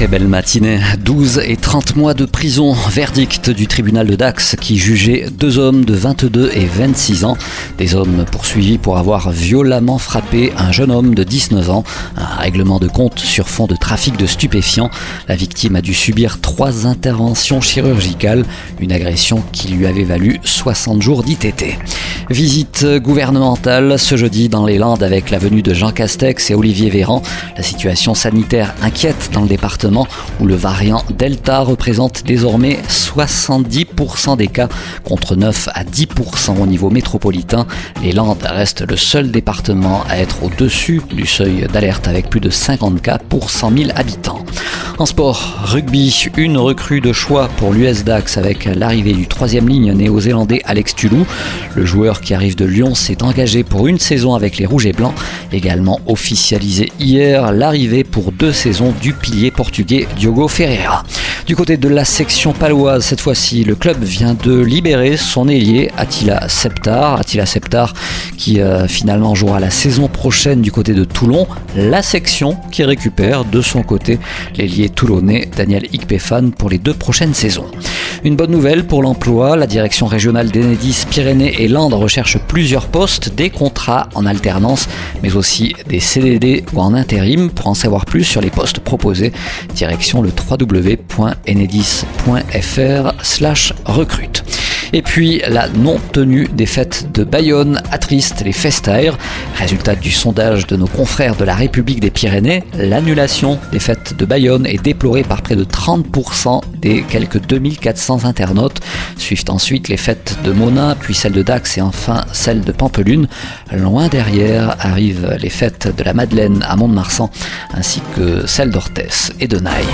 Très belle matinée. 12 et 30 mois de prison. Verdict du tribunal de Dax qui jugeait deux hommes de 22 et 26 ans. Des hommes poursuivis pour avoir violemment frappé un jeune homme de 19 ans. Un règlement de compte sur fond de trafic de stupéfiants. La victime a dû subir trois interventions chirurgicales. Une agression qui lui avait valu 60 jours d'ITT. Visite gouvernementale ce jeudi dans les Landes avec la venue de Jean Castex et Olivier Véran. La situation sanitaire inquiète dans le département où le variant Delta représente désormais 70% des cas contre 9 à 10% au niveau métropolitain. Les Landes restent le seul département à être au-dessus du seuil d'alerte avec plus de 50 cas pour 100 000 habitants. En sport, rugby, une recrue de choix pour l'US Dax avec l'arrivée du troisième ligne néo-zélandais Alex Tulou. Le joueur qui arrive de Lyon s'est engagé pour une saison avec les Rouges et Blancs. Également officialisé hier l'arrivée pour deux saisons du pilier portugais Diogo Ferreira. Du côté de la section paloise, cette fois-ci, le club vient de libérer son ailier Attila Septar. Attila Septar qui euh, finalement jouera la saison prochaine du côté de Toulon. La section qui récupère de son côté l'ailier toulonnais Daniel Ikpefan pour les deux prochaines saisons. Une bonne nouvelle pour l'emploi, la direction régionale d'Enedis Pyrénées et Landes recherche plusieurs postes, des contrats en alternance, mais aussi des CDD ou en intérim. Pour en savoir plus sur les postes proposés, direction le www.enedis.fr slash recrute. Et puis la non-tenue des fêtes de Bayonne attriste les festaires. Résultat du sondage de nos confrères de la République des Pyrénées, l'annulation des fêtes de Bayonne est déplorée par près de 30% des quelques 2400 internautes. Suivent ensuite les fêtes de Monin, puis celles de Dax et enfin celles de Pampelune. Loin derrière arrivent les fêtes de la Madeleine à Mont-de-Marsan ainsi que celles d'Orthès et de Naï.